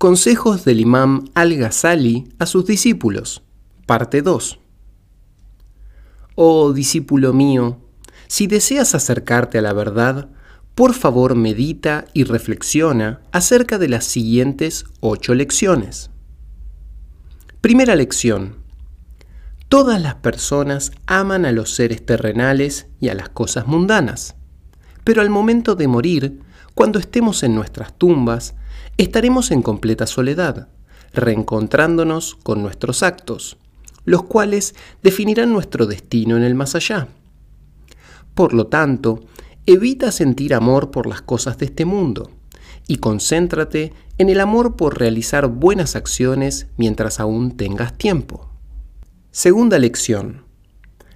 Consejos del imam al-Ghazali a sus discípulos, parte 2. Oh discípulo mío, si deseas acercarte a la verdad, por favor medita y reflexiona acerca de las siguientes ocho lecciones. Primera lección. Todas las personas aman a los seres terrenales y a las cosas mundanas, pero al momento de morir, cuando estemos en nuestras tumbas, estaremos en completa soledad, reencontrándonos con nuestros actos, los cuales definirán nuestro destino en el más allá. Por lo tanto, evita sentir amor por las cosas de este mundo y concéntrate en el amor por realizar buenas acciones mientras aún tengas tiempo. Segunda lección.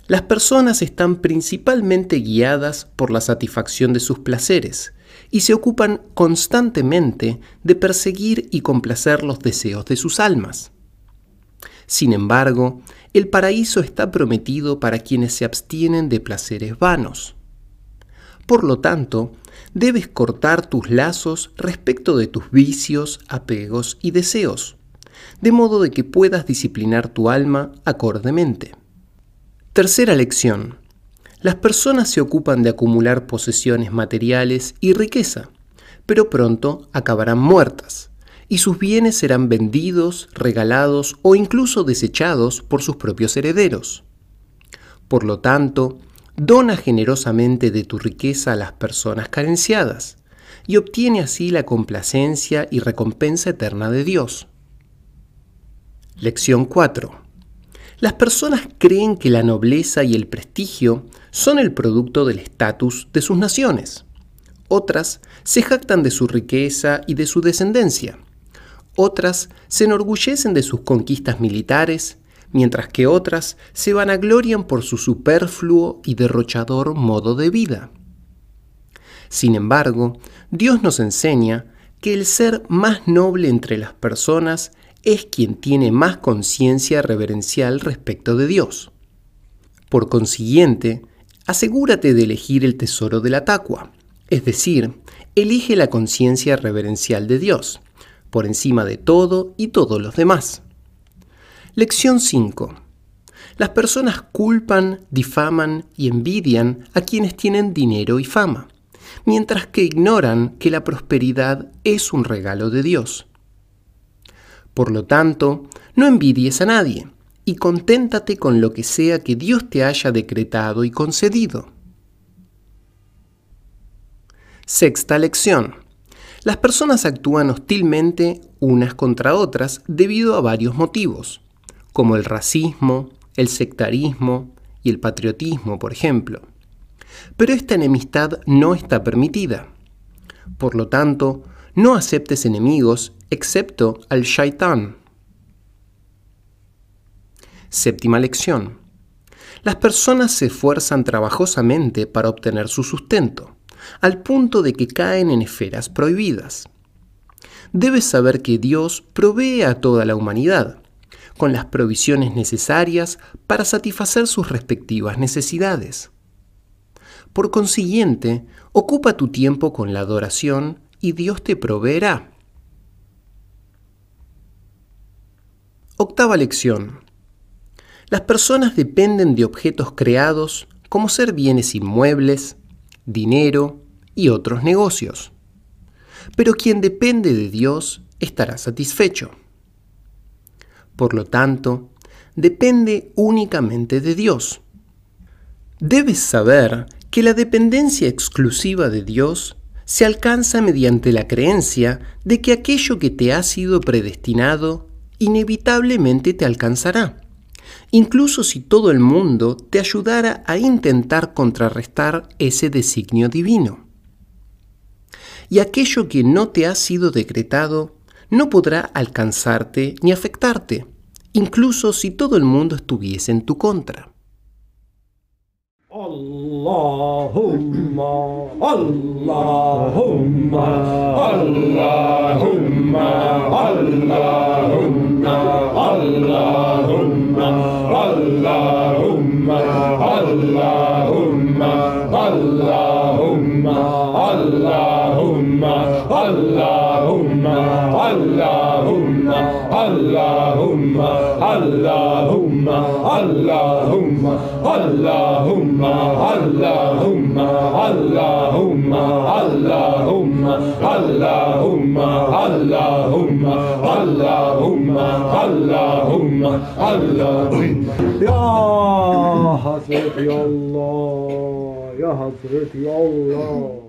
Las personas están principalmente guiadas por la satisfacción de sus placeres y se ocupan constantemente de perseguir y complacer los deseos de sus almas. Sin embargo, el paraíso está prometido para quienes se abstienen de placeres vanos. Por lo tanto, debes cortar tus lazos respecto de tus vicios, apegos y deseos, de modo de que puedas disciplinar tu alma acordemente. Tercera lección. Las personas se ocupan de acumular posesiones materiales y riqueza, pero pronto acabarán muertas, y sus bienes serán vendidos, regalados o incluso desechados por sus propios herederos. Por lo tanto, Dona generosamente de tu riqueza a las personas carenciadas y obtiene así la complacencia y recompensa eterna de Dios. Lección 4. Las personas creen que la nobleza y el prestigio son el producto del estatus de sus naciones. Otras se jactan de su riqueza y de su descendencia. Otras se enorgullecen de sus conquistas militares mientras que otras se vanaglorian por su superfluo y derrochador modo de vida. Sin embargo, Dios nos enseña que el ser más noble entre las personas es quien tiene más conciencia reverencial respecto de Dios. Por consiguiente, asegúrate de elegir el tesoro de la taqua, es decir, elige la conciencia reverencial de Dios, por encima de todo y todos los demás. Lección 5. Las personas culpan, difaman y envidian a quienes tienen dinero y fama, mientras que ignoran que la prosperidad es un regalo de Dios. Por lo tanto, no envidies a nadie y conténtate con lo que sea que Dios te haya decretado y concedido. Sexta lección. Las personas actúan hostilmente unas contra otras debido a varios motivos como el racismo, el sectarismo y el patriotismo, por ejemplo. Pero esta enemistad no está permitida. Por lo tanto, no aceptes enemigos excepto al shaitán. Séptima lección. Las personas se esfuerzan trabajosamente para obtener su sustento, al punto de que caen en esferas prohibidas. Debes saber que Dios provee a toda la humanidad, con las provisiones necesarias para satisfacer sus respectivas necesidades. Por consiguiente, ocupa tu tiempo con la adoración y Dios te proveerá. Octava lección. Las personas dependen de objetos creados como ser bienes inmuebles, dinero y otros negocios. Pero quien depende de Dios estará satisfecho. Por lo tanto, depende únicamente de Dios. Debes saber que la dependencia exclusiva de Dios se alcanza mediante la creencia de que aquello que te ha sido predestinado inevitablemente te alcanzará, incluso si todo el mundo te ayudara a intentar contrarrestar ese designio divino. Y aquello que no te ha sido decretado no podrá alcanzarte ni afectarte, incluso si todo el mundo estuviese en tu contra. Allahumma, Allahumma, Allahumma, Allahumma, Allahumma, Allahumma, Allahumma. Allahumma, Allahumma, Allahumma, Allahumma, Allahumma, Allahumma, Allahumma, Allahumma, Allahumma, Allahumma, Allahumma, Allahumma, Allahumma. Ya Hazreti Allah, Ya Hazreti Allah.